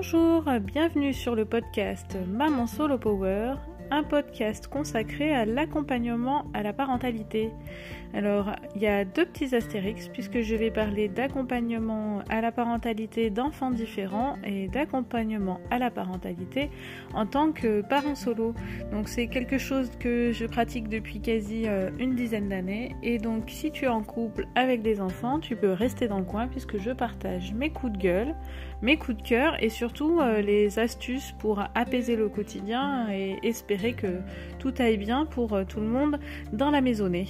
Bonjour, bienvenue sur le podcast Maman Solo Power, un podcast consacré à l'accompagnement à la parentalité. Alors, il y a deux petits astérix puisque je vais parler d'accompagnement à la parentalité d'enfants différents et d'accompagnement à la parentalité en tant que parent solo. Donc, c'est quelque chose que je pratique depuis quasi euh, une dizaine d'années. Et donc, si tu es en couple avec des enfants, tu peux rester dans le coin puisque je partage mes coups de gueule, mes coups de cœur et surtout euh, les astuces pour apaiser le quotidien et espérer que tout aille bien pour euh, tout le monde dans la maisonnée.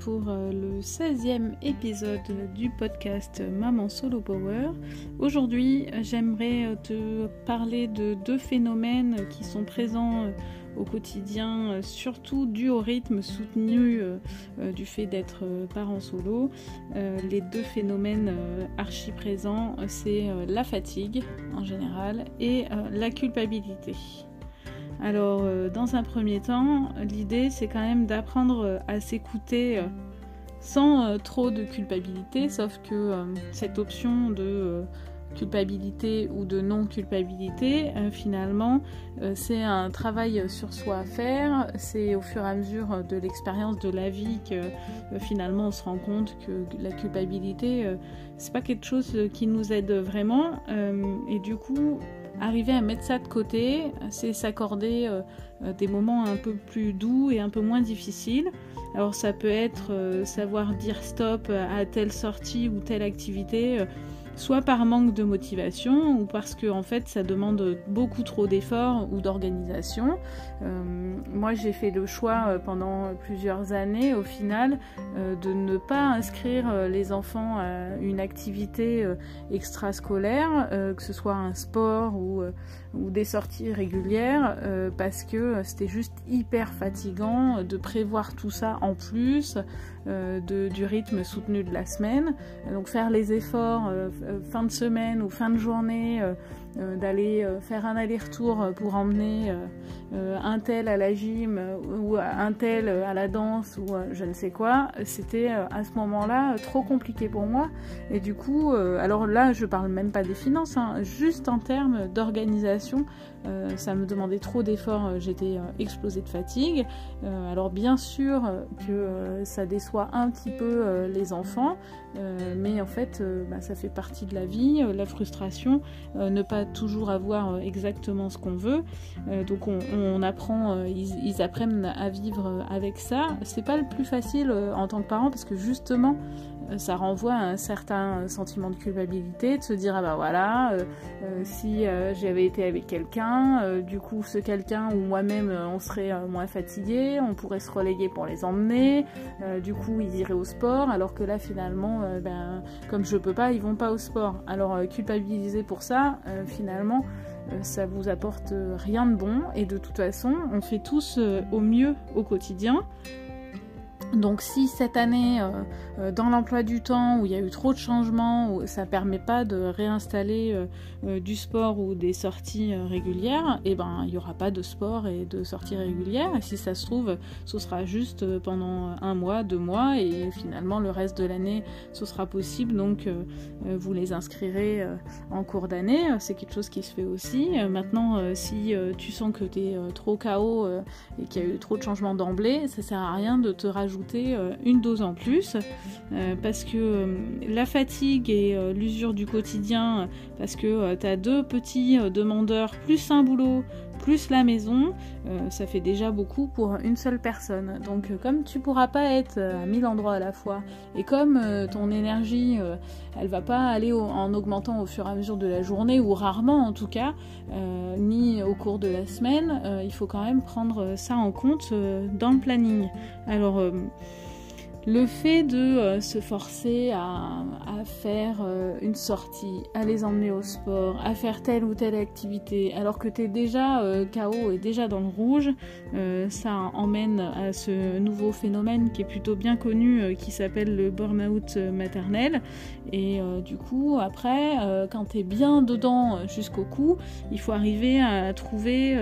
Pour euh, le 16e épisode du podcast Maman Solo Power. Aujourd'hui, j'aimerais euh, te parler de deux phénomènes qui sont présents euh, au quotidien, surtout dû au rythme soutenu du fait d'être parent solo. Les deux phénomènes archi présents, c'est la fatigue en général et la culpabilité. Alors, euh, dans un premier temps, l'idée c'est quand même d'apprendre euh, à s'écouter euh, sans trop de culpabilité, sauf que cette option de culpabilité ou de non-culpabilité, finalement, c'est un travail sur soi à faire. C'est au fur et à mesure de l'expérience de la vie que finalement on se rend compte que la culpabilité, c'est pas quelque chose qui nous aide vraiment. et du coup, arriver à mettre ça de côté, c'est s'accorder euh, euh, des moments un peu plus doux et un peu moins difficiles. Alors ça peut être euh, savoir dire stop à telle sortie ou telle activité soit par manque de motivation ou parce que en fait ça demande beaucoup trop d'efforts ou d'organisation. Euh, moi j'ai fait le choix euh, pendant plusieurs années au final euh, de ne pas inscrire les enfants à une activité extrascolaire, que ce soit un sport ou, ou des sorties régulières, parce que c'était juste hyper fatigant de prévoir tout ça en plus de, du rythme soutenu de la semaine. Donc faire les efforts euh, fin de semaine ou fin de journée euh, euh, d'aller faire un aller-retour pour emmener un tel à la gym ou un tel à la danse ou je ne sais quoi, c'était à ce moment-là trop compliqué pour moi. Et du coup, alors là, je parle même pas des finances, hein, juste en termes d'organisation, ça me demandait trop d'efforts, j'étais explosée de fatigue. alors bien sûr que ça déçoit un petit peu les enfants, mais en fait, bah, ça fait partie de la vie, euh, la frustration, euh, ne pas toujours avoir euh, exactement ce qu'on veut. donc on, apprend, ils, apprennent à vivre avec ça. C'est pas le plus facile en tant que parent parce que justement ça renvoie à un certain sentiment de culpabilité, de se dire ah bah voilà, si j'avais été avec quelqu'un, du coup ce quelqu'un ou moi-même on serait moins fatigué, on pourrait se relayer pour les emmener, du coup ils iraient au sport, alors que là finalement, ben, comme je peux pas, ils vont pas au sport alors euh, culpabiliser pour ça, euh, finalement, euh, ça vous apporte rien de bon. Et de toute façon, on fait tous au mieux au quotidien. Donc si cette année, euh, euh, dans l'emploi du temps, où il y a eu trop de changements, où ça ne permet pas de réinstaller euh, du sport ou des sorties régulières, eh ben il n'y aura pas de sport et de sorties régulières. Et si ça se trouve, ce sera juste pendant un mois, deux mois, et finalement le reste de l'année, ce sera possible. Donc vous les inscrirez en cours d'année. C'est quelque chose qui se fait aussi. maintenant, si tu sens que tu es trop KO et qu'il y a eu trop de changements d'emblée, ça sert à rien de te rajouter euh, une dose en plus euh, parce que euh, la fatigue et l'usure du quotidien, parce que tu as deux petits demandeurs plus un boulot plus la maison, ça fait déjà beaucoup pour une seule personne. Donc comme tu pourras pas être à mille endroits à la fois et comme ton énergie elle va pas aller en augmentant au fur et à mesure de la journée ou rarement en tout cas, ni au cours de la semaine, il faut quand même prendre ça en compte dans le planning. Alors le fait de euh, se forcer à, faire euh, une sortie, à les emmener au sport, à faire telle ou telle activité, alors que tu es déjà euh, KO et déjà dans le rouge, ça emmène à ce nouveau phénomène qui est plutôt bien connu, qui s'appelle le burn-out maternel. Et du coup, après, quand tu es bien dedans jusqu'au cou, il faut arriver à trouver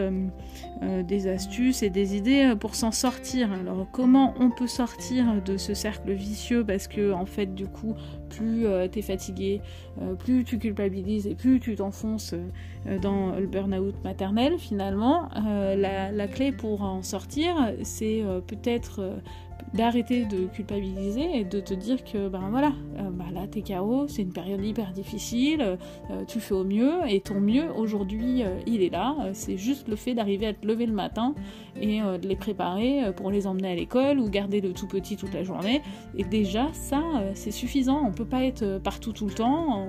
des astuces et des idées pour s'en sortir. Alors comment on peut sortir de ce cercle vicieux parce que en fait du coup plus euh, tu es fatigué, euh, plus tu culpabilises et plus tu t'enfonces euh, dans le burn-out maternel finalement. La, clé pour en sortir c'est peut-être d'arrêter de culpabiliser et de te dire que ben voilà, euh, bah là t'es KO, c'est une période hyper difficile, tu fais au mieux et ton mieux aujourd'hui il est là, c'est juste le fait d'arriver à te lever le matin et de les préparer pour les emmener à l'école ou garder le tout petit toute la journée et déjà ça c'est suffisant, peut pas être partout tout le temps,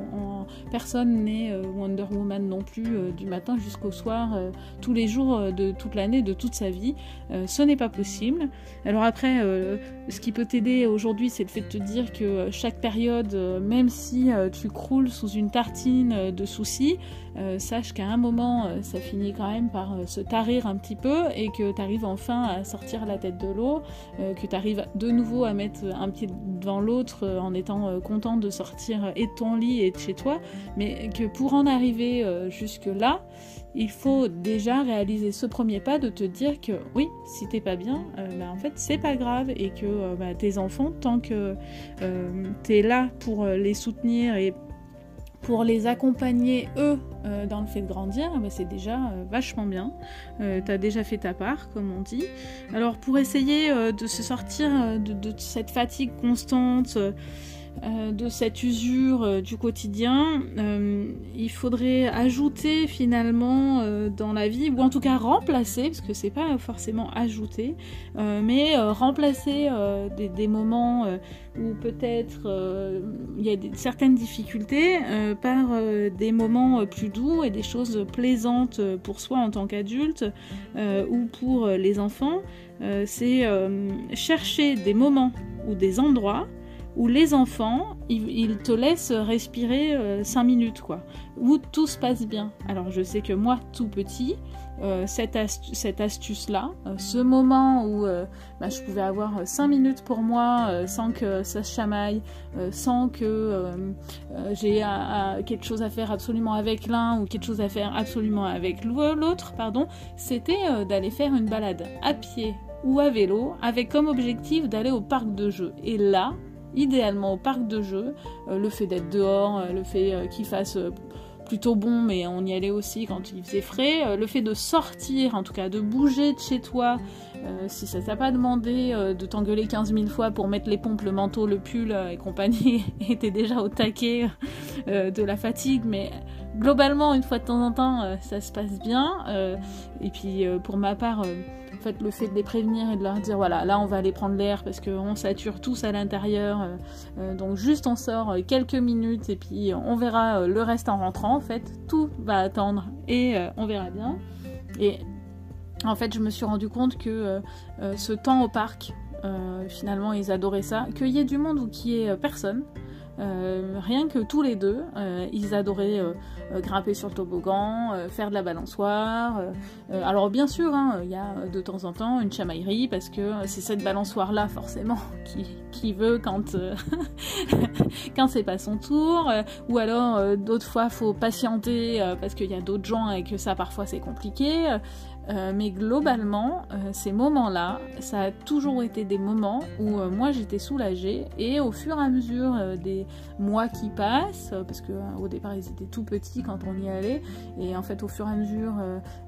personne n'est Wonder Woman non plus du matin jusqu'au soir tous les jours de toute l'année, de toute sa vie, ce n'est pas possible. Alors après euh, ce qui peut t'aider aujourd'hui, c'est le fait de te dire que euh, chaque période, euh, même si tu croules sous une tartine de soucis, sache qu'à un moment, ça finit quand même par se tarir un petit peu et que tu arrives enfin à sortir la tête de l'eau, que tu arrives de nouveau à mettre un pied devant l'autre en étant content de sortir et de ton lit et de chez toi, mais que pour en arriver jusque-là, il faut déjà réaliser ce premier pas de te dire que oui, si t'es pas bien, bah, en fait c'est pas grave et que euh, bah, tes enfants, tant que euh, tu es là pour euh, les soutenir et pour les accompagner eux dans le fait de grandir, bah, c'est déjà vachement bien. tu as déjà fait ta part, comme on dit. Alors pour essayer de se sortir de, cette fatigue constante, euh, de cette usure euh, du quotidien, euh, il faudrait ajouter finalement dans la vie, ou en tout cas remplacer, parce que c'est pas forcément ajouter, mais remplacer des, moments où peut-être il y a certaines difficultés par des moments plus doux et des choses plaisantes pour soi en tant qu'adulte ou pour les enfants. c'est chercher des moments ou des endroits où les enfants, ils, te laissent respirer 5 euh, minutes, quoi, où tout se passe bien. Alors je sais que moi, tout petit, euh, cette, astuce-là, euh, ce moment où bah, je pouvais avoir 5 minutes pour moi sans que ça se chamaille, sans que j'ai quelque chose à faire absolument avec l'un ou quelque chose à faire absolument avec l'autre, pardon, c'était d'aller faire une balade à pied ou à vélo avec comme objectif d'aller au parc de jeux. Et là, idéalement au parc de jeux. Euh, le fait d'être dehors, euh, le fait euh, qu'il fasse plutôt bon, mais on y allait aussi quand il faisait frais. le fait de sortir, en tout cas de bouger de chez toi, si ça t'a pas demandé de t'engueuler 15 000 fois pour mettre les pompes, le manteau, le pull et compagnie, était déjà au taquet de la fatigue, mais globalement, une fois de temps en temps, ça se passe bien. et puis pour ma part, en fait, le fait de les prévenir et de leur dire voilà, là on va aller prendre l'air parce qu'on sature tous à l'intérieur. Euh, euh, donc juste on sort euh, quelques minutes et puis on verra le reste en rentrant. En fait, tout va attendre et on verra bien. Et en fait, je me suis rendu compte que ce temps au parc, finalement, ils adoraient ça. Qu'il y ait du monde ou qu'il y ait personne, euh, rien que tous les deux, euh, ils adoraient euh, grimper sur le toboggan, faire de la balançoire. alors bien sûr, hein, il y a de temps en temps une chamaillerie parce que c'est cette balançoire là forcément qui, qui veut quand quand c'est pas son tour. ou alors d'autres fois faut patienter parce qu'il y a d'autres gens et que ça parfois c'est compliqué. Euh, mais globalement, euh, ces moments-là, ça a toujours été des moments où euh, moi j'étais soulagée et au fur et à mesure des mois qui passent, parce que au départ ils étaient tout petits quand on y allait, et en fait au fur et à mesure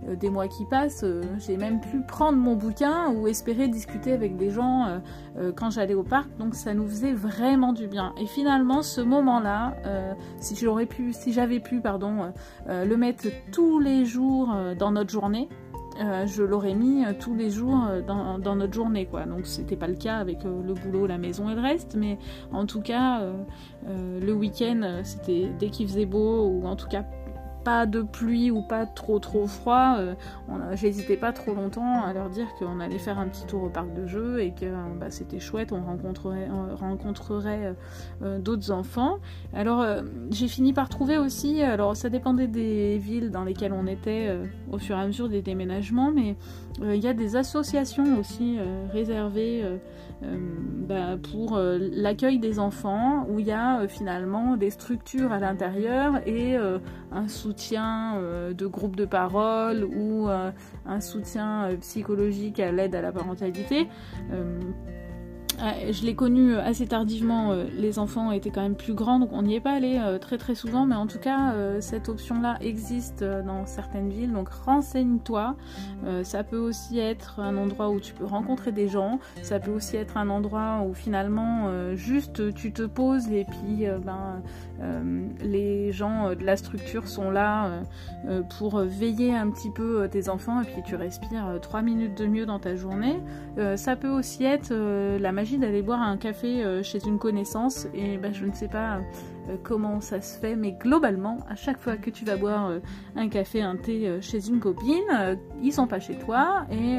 des mois qui passent, j'ai même pu prendre mon bouquin ou espérer discuter avec des gens quand j'allais au parc, donc ça nous faisait vraiment du bien. Et finalement, ce moment-là, si j'aurais pu, si j'avais pu, pardon, le mettre tous les jours dans notre journée, euh, je l'aurais mis euh, tous les jours euh, dans, notre journée quoi. Donc c'était pas le cas avec le boulot, la maison et le reste, mais en tout cas le week-end c'était dès qu'il faisait beau ou en tout cas pas de pluie ou pas trop trop froid, j'hésitais pas trop longtemps à leur dire qu'on allait faire un petit tour au parc de jeux et que bah, c'était chouette, on rencontrerait, rencontrerait d'autres enfants. Alors j'ai fini par trouver aussi, alors ça dépendait des villes dans lesquelles on était au fur et à mesure des déménagements, mais il y a des associations aussi réservées bah, pour l'accueil des enfants où il y a finalement des structures à l'intérieur et un soutien de groupe de parole ou un soutien psychologique à l'aide à la parentalité. Je l'ai connu assez tardivement, les enfants étaient quand même plus grands, donc on n'y est pas allé très très souvent, mais en tout cas, cette option-là existe dans certaines villes, donc renseigne-toi. ça peut aussi être un endroit où tu peux rencontrer des gens, ça peut aussi être un endroit où finalement, juste tu te poses et puis ben, les gens de la structure sont là pour veiller un petit peu tes enfants et puis tu respires 3 minutes de mieux dans ta journée. ça peut aussi être la d'aller boire un café euh, chez une connaissance et ben, je ne sais pas euh, comment ça se fait, mais globalement, à chaque fois que tu vas boire euh, un café, un thé chez une copine, ils sont pas chez toi et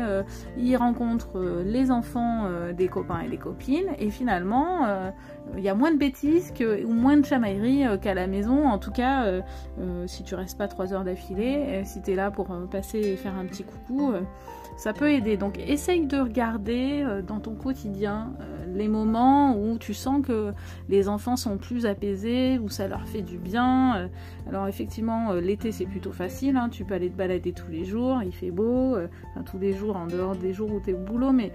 ils rencontrent les enfants des copains et des copines et finalement il y a moins de bêtises ou moins de chamaillerie qu'à la maison. En tout cas, si tu restes pas trois heures d'affilée, si tu es là pour passer et faire un petit coucou, ça peut aider. Donc essaye de regarder euh, dans ton quotidien euh, les moments où tu sens que les enfants sont plus apaisés, où ça leur fait du bien. Euh. alors effectivement, l'été c'est plutôt facile, hein. tu peux aller te balader tous les jours, il fait beau, tous les jours en dehors des jours où tu es au boulot, mais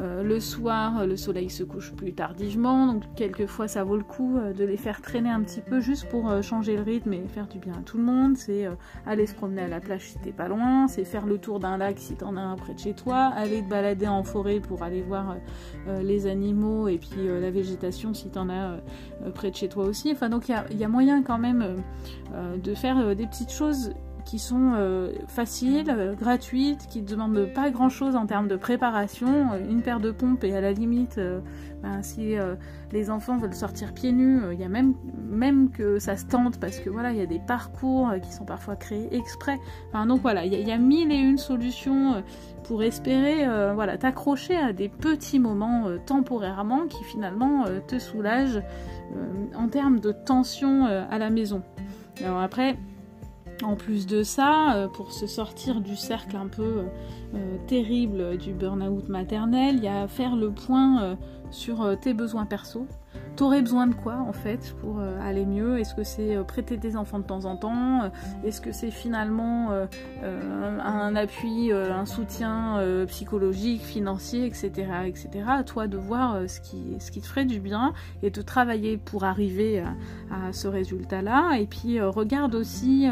euh, le soir, le soleil se couche plus tardivement, donc quelquefois ça vaut le coup euh, de les faire traîner un petit peu juste pour euh, changer le rythme et faire du bien à tout le monde. C'est aller se promener à la plage si t'es pas loin, c'est faire le tour d'un lac si t'en as un près de chez toi, aller te balader en forêt pour aller voir les animaux et puis la végétation si t'en as près de chez toi aussi. Enfin donc il y, y a, moyen quand même de faire des petites choses qui sont euh, faciles, euh, gratuites, qui ne demandent pas grand chose en termes de préparation. Euh, une paire de pompes et à la limite, ben, si les enfants veulent sortir pieds nus, il y a même, même que ça se tente parce que voilà, il y a des parcours qui sont parfois créés exprès. Donc voilà, il y, a mille et une solutions pour espérer voilà, t'accrocher à des petits moments temporairement qui finalement te soulagent en termes de tension à la maison. Alors après, en plus de ça, euh, pour se sortir du cercle un peu euh, euh, terrible du burn-out maternel, il y a à faire le point sur tes besoins perso, T'aurais besoin de quoi en fait pour euh, aller mieux? Est-ce que c'est euh, prêter des enfants de temps en temps euh, Est-ce que c'est finalement un appui, un soutien psychologique, financier, etc., etc. À toi de voir ce qui, ce qui te ferait du bien et de travailler pour arriver à, ce résultat-là. Et puis regarde aussi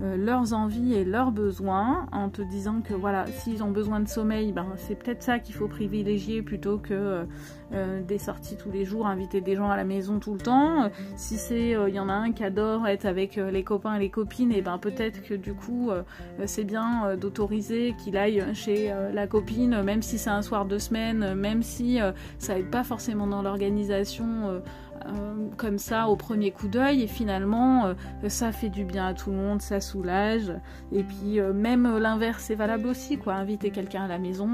leurs envies et leurs besoins en te disant que voilà, s'ils ont besoin de sommeil, ben, c'est peut-être ça qu'il faut privilégier plutôt que des sorties tous les jours, inviter des gens à la maison tout le temps. Si c'est, il euh, y en a un qui adore être avec euh, les copains et les copines, et ben peut-être que du coup euh, c'est bien d'autoriser qu'il aille chez la copine, même si c'est un soir de semaine, même si ça aide pas forcément dans l'organisation. comme ça au premier coup d'œil et finalement ça fait du bien à tout le monde, ça soulage et puis même l'inverse est valable aussi quoi, inviter quelqu'un à la maison,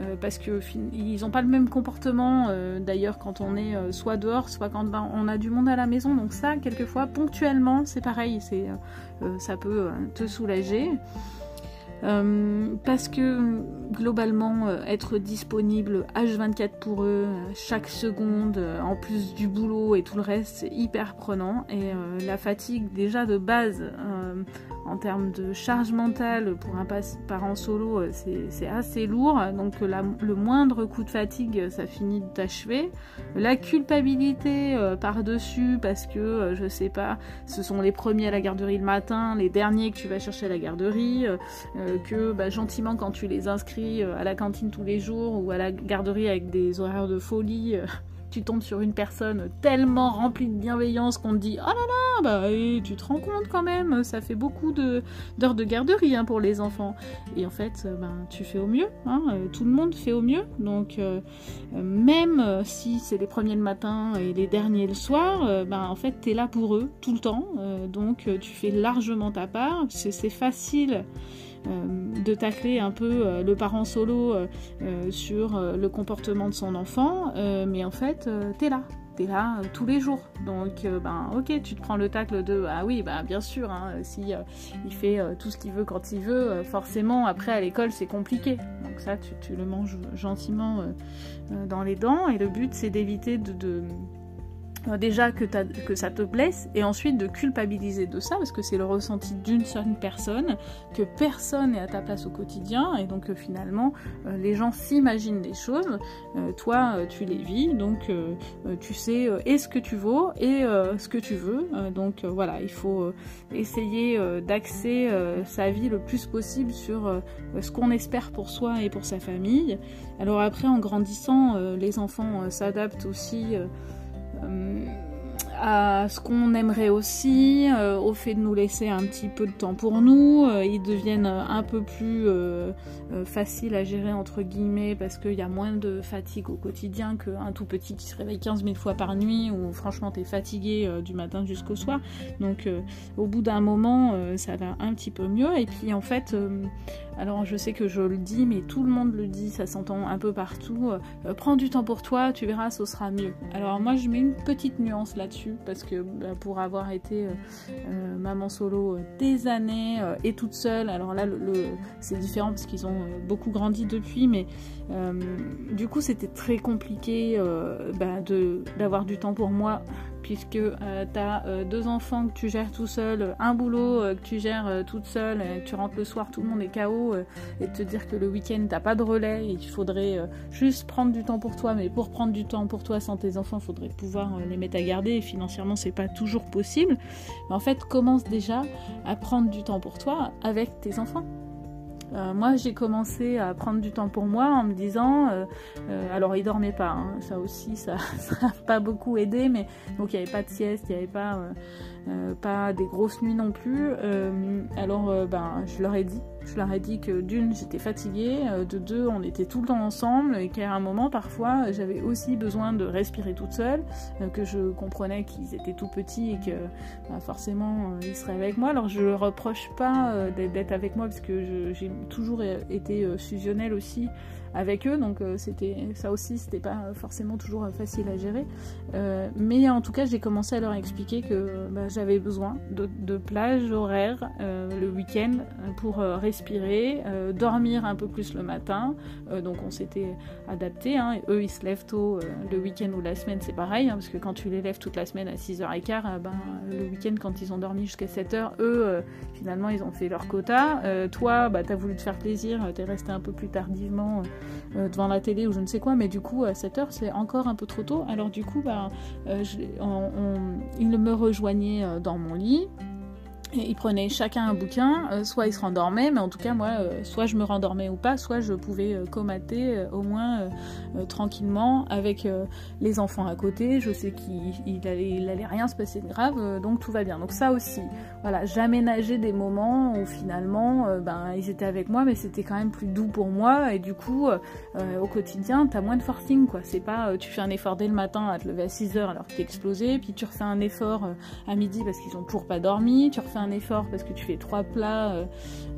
euh, parce qu'ils n'ont pas le même comportement euh, d'ailleurs quand on est euh, soit dehors, soit quand ben, on a du monde à la maison. Donc ça, quelquefois, ponctuellement, c'est pareil, ça peut te soulager. Parce que globalement, être disponible H24 pour eux, chaque seconde, en plus du boulot et tout le reste, c'est hyper prenant. Et la fatigue, déjà de base, en termes de charge mentale pour un parent solo, euh, c'est assez lourd. Donc le moindre coup de fatigue, ça finit de t'achever. La culpabilité euh, par-dessus parce que, euh, je sais pas, ce sont les premiers à la garderie le matin, les derniers que tu vas chercher à la garderie, que bah, gentiment quand tu les inscris à la cantine tous les jours ou à la garderie avec des horaires de folie, tu tombes sur une personne tellement remplie de bienveillance qu'on te dit oh là là, bah tu te rends compte quand même, ça fait beaucoup d'heures de, garderie hein, pour les enfants. Et en fait, ben, tu fais au mieux, hein, tout le monde fait au mieux. Donc même si c'est les premiers le matin et les derniers le soir, ben, en fait, tu es là pour eux tout le temps. donc tu fais largement ta part. C'est facile euh, de tacler un peu euh, le parent solo euh, sur le comportement de son enfant, mais en fait, t'es là, t'es là tous les jours. Donc, ben, ok, tu te prends le tacle de ah oui, bah bien sûr, hein, si il fait tout ce qu'il veut quand il veut, forcément après à l'école c'est compliqué. Donc ça, tu, le manges gentiment dans les dents. Et le but c'est d'éviter de euh, déjà que, que, ça te blesse et ensuite de culpabiliser de ça parce que c'est le ressenti d'une seule personne que personne n'est à ta place au quotidien et donc euh, finalement euh, les gens s'imaginent des choses. Toi tu les vis donc tu sais et ce que tu vaux et ce que tu veux. Donc voilà il faut essayer d'axer sa vie le plus possible sur ce qu'on espère pour soi et pour sa famille. Alors après en grandissant les enfants s'adaptent aussi euh, à ce qu'on aimerait aussi, euh, au fait de nous laisser un petit peu de temps pour nous. Euh, ils deviennent un peu plus faciles à gérer entre guillemets parce qu'il y a moins de fatigue au quotidien qu'un tout petit qui se réveille 15 000 fois par nuit ou franchement t'es fatigué du matin jusqu'au soir. Donc au bout d'un moment ça va un petit peu mieux et puis en fait alors je sais que je le dis, mais tout le monde le dit, ça s'entend un peu partout. Euh, prends du temps pour toi, tu verras, ce sera mieux. Alors moi je mets une petite nuance là-dessus, parce que bah, pour avoir été euh, euh, maman solo des années et toute seule, alors là c'est différent parce qu'ils ont beaucoup grandi depuis, mais du coup c'était très compliqué bah, d'avoir du temps pour moi puisque euh, tu as euh, deux enfants que tu gères tout seul, un boulot euh, que tu gères toute seule, tu rentres le soir, tout le monde est KO, et te dire que le week-end t'as pas de relais et qu'il faudrait juste prendre du temps pour toi, mais pour prendre du temps pour toi sans tes enfants, il faudrait pouvoir les mettre à garder et financièrement c'est pas toujours possible. Mais en fait, commence déjà à prendre du temps pour toi avec tes enfants. Euh, moi, j'ai commencé à prendre du temps pour moi en me disant, euh, euh, alors il dormait pas, hein, ça aussi, ça n'a pas beaucoup aidé, mais donc il n'y avait pas de sieste, il n'y avait pas, pas des grosses nuits non plus. alors, ben, je leur ai dit, je leur ai dit que d'une, j'étais fatiguée, euh, de deux, on était tout le temps ensemble et qu'à un moment, parfois, j'avais aussi besoin de respirer toute seule, euh, que je comprenais qu'ils étaient tout petits et que bah, forcément, euh, ils seraient avec moi. Alors, je ne reproche pas d'être avec moi parce que j'ai toujours été fusionnelle aussi avec eux, donc c'était ça aussi, c'était pas forcément toujours facile à gérer. Mais en tout cas, j'ai commencé à leur expliquer que bah, j'avais besoin de, plage horaire euh, le week-end pour respirer, dormir un peu plus le matin. donc on s'était adapté. Hein. eux, ils se lèvent tôt le week-end ou la semaine, c'est pareil, hein, parce que quand tu les lèves toute la semaine à 6h15, ben, le week-end, quand ils ont dormi jusqu'à 7h, eux, finalement, ils ont fait leur quota. toi, bah, tu as voulu te faire plaisir, tu es resté un peu plus tardivement euh, devant la télé ou je ne sais quoi, mais du coup, à 7 heures, c'est encore un peu trop tôt. Alors, du coup, bah, euh, il me rejoignait euh, dans mon lit ils prenaient chacun un bouquin, euh, soit ils se rendormaient, mais en tout cas moi, euh, soit je me rendormais ou pas, soit je pouvais euh, comater au moins tranquillement avec les enfants à côté. Je sais qu'il allait, rien se passer de grave, donc tout va bien. Donc ça aussi, voilà, j'aménageais des moments où finalement, ben ils étaient avec moi, mais c'était quand même plus doux pour moi, et du coup, au quotidien, t'as moins de forcing, quoi. C'est pas, tu fais un effort dès le matin à te lever à 6 heures alors que t'es explosé, puis tu refais un effort à midi parce qu'ils ont toujours pas dormi, tu refais un effort parce que tu fais trois plats euh,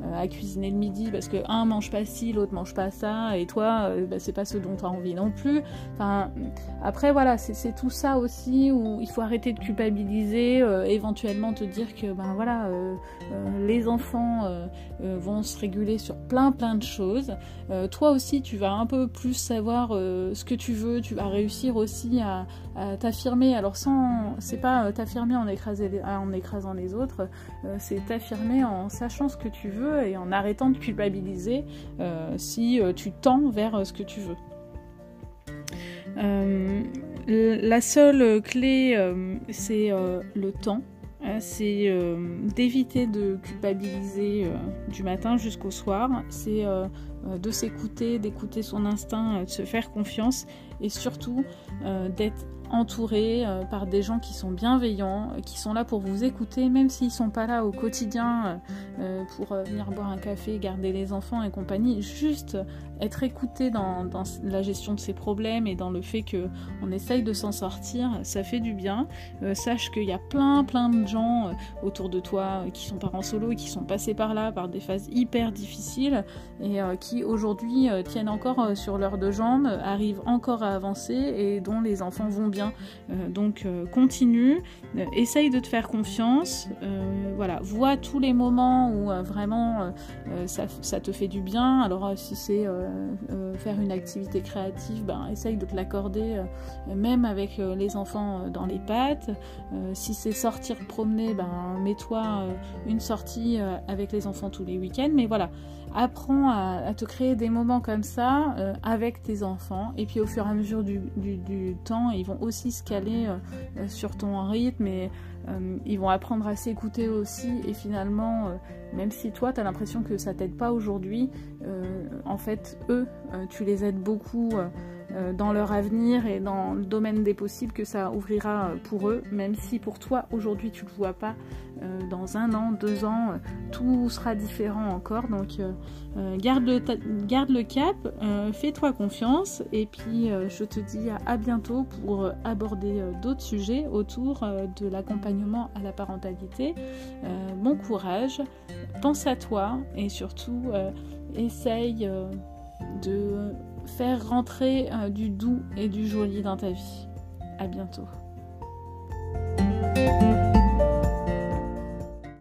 euh, à cuisiner le midi parce que un mange pas ci, l'autre mange pas ça, et toi, euh, bah, c'est pas ce dont tu as envie non plus. Enfin, après, voilà, c'est tout ça aussi où il faut arrêter de culpabiliser, éventuellement te dire que ben voilà, les enfants vont se réguler sur plein plein de choses. toi aussi, tu vas un peu plus savoir ce que tu veux, tu vas réussir aussi à, t'affirmer. Alors sans, c'est pas t'affirmer en, en écrasant les autres, euh, c'est t'affirmer en sachant ce que tu veux et en arrêtant de culpabiliser euh, si euh, tu tends vers ce que tu veux. la seule clé, c'est le temps. c'est d'éviter de culpabiliser du matin jusqu'au soir, c'est de s'écouter, d'écouter son instinct, de se faire confiance et surtout d'être entouré euh, par des gens qui sont bienveillants, euh, qui sont là pour vous écouter, même s'ils sont pas là au quotidien euh, pour venir boire un café, garder les enfants et compagnie. Juste être écouté dans, la gestion de ces problèmes et dans le fait que on essaye de s'en sortir, ça fait du bien. sache qu'il y a plein plein de gens autour de toi qui sont parents solo et qui sont passés par là, par des phases hyper difficiles et qui aujourd'hui tiennent encore sur leurs deux jambes, arrivent encore à avancer et dont les enfants vont bien euh, donc euh, continue, euh, essaye de te faire confiance, voilà, vois tous les moments où vraiment ça, te fait du bien. Alors si c'est faire une activité créative, ben, essaye de te l'accorder même avec les enfants dans les pattes. si c'est sortir promener, ben, mets-toi une sortie avec les enfants tous les week-ends. Mais voilà, apprends à, te créer des moments comme ça avec tes enfants. Et puis au fur et à mesure du, temps, ils vont aussi se caler euh, euh, sur ton rythme euh, ils vont apprendre à s'écouter aussi et finalement même si toi tu as l'impression que ça t'aide pas aujourd'hui en fait eux tu les aides beaucoup dans leur avenir et dans le domaine des possibles que ça ouvrira pour eux même si pour toi aujourd'hui tu le vois pas dans un an deux ans tout sera différent encore donc garde, le garde le cap fais-toi confiance et puis je te dis à bientôt pour aborder euh, d'autres sujets autour euh, de l'accompagnement à la parentalité. Euh, bon courage, pense à toi et surtout essaye de faire rentrer du doux et du joli dans ta vie. À bientôt.